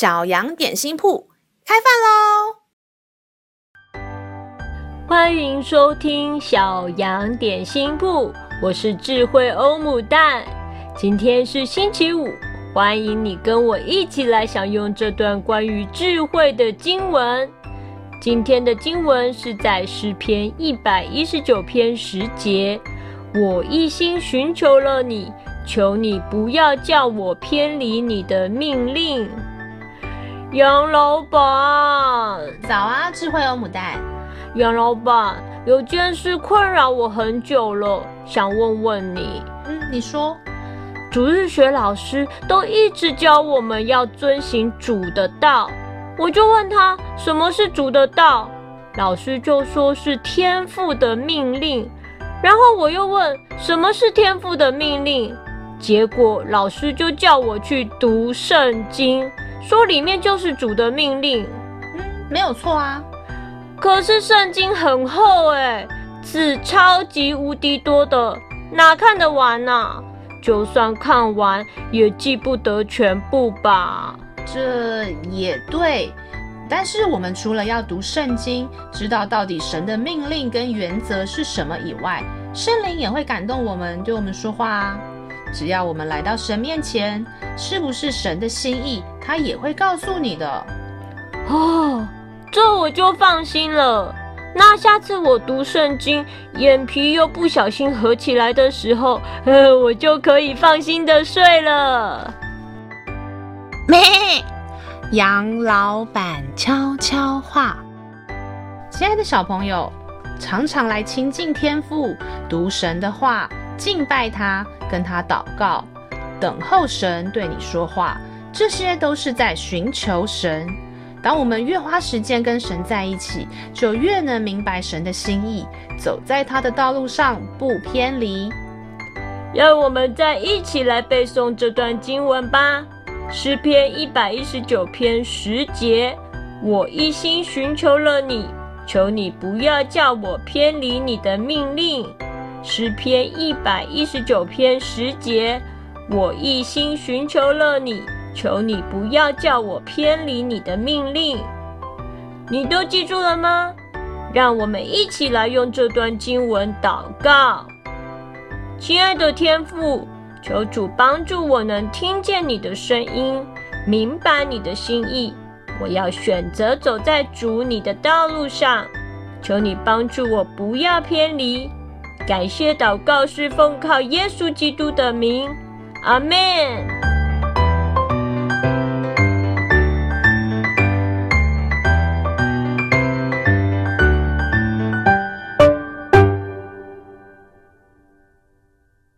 小羊点心铺开饭喽！欢迎收听小羊点心铺，我是智慧欧姆蛋。今天是星期五，欢迎你跟我一起来享用这段关于智慧的经文。今天的经文是在诗篇一百一十九篇十节。我一心寻求了你，求你不要叫我偏离你的命令。杨老板，早啊，智慧欧姆蛋。杨老板，有件事困扰我很久了，想问问你。嗯，你说。主日学老师都一直教我们要遵行主的道，我就问他什么是主的道，老师就说是天父的命令。然后我又问什么是天父的命令，结果老师就叫我去读圣经，说里面就是主的命令。嗯，没有错啊。可是圣经很厚诶，字超级无敌多的，哪看得完啊？就算看完也记不得全部吧。这也对。但是我们除了要读圣经，知道到底神的命令跟原则是什么以外，圣灵也会感动我们，对我们说话啊。只要我们来到神面前，是不是神的心意，他也会告诉你的。哦，这我就放心了。那下次我读圣经，眼皮又不小心合起来的时候，呃，我就可以放心的睡了。咩。杨老板悄悄话：亲爱的小朋友，常常来亲近天父，读神的话，敬拜他，跟他祷告，等候神对你说话，这些都是在寻求神。当我们越花时间跟神在一起，就越能明白神的心意，走在他的道路上不偏离。让我们再一起来背诵这段经文吧。诗篇一百一十九篇十节，我一心寻求了你，求你不要叫我偏离你的命令。诗篇一百一十九篇十节，我一心寻求了你，求你不要叫我偏离你的命令。你都记住了吗？让我们一起来用这段经文祷告。亲爱的天父。求主帮助我能听见你的声音，明白你的心意。我要选择走在主你的道路上。求你帮助我不要偏离。感谢祷告是奉靠耶稣基督的名，阿门。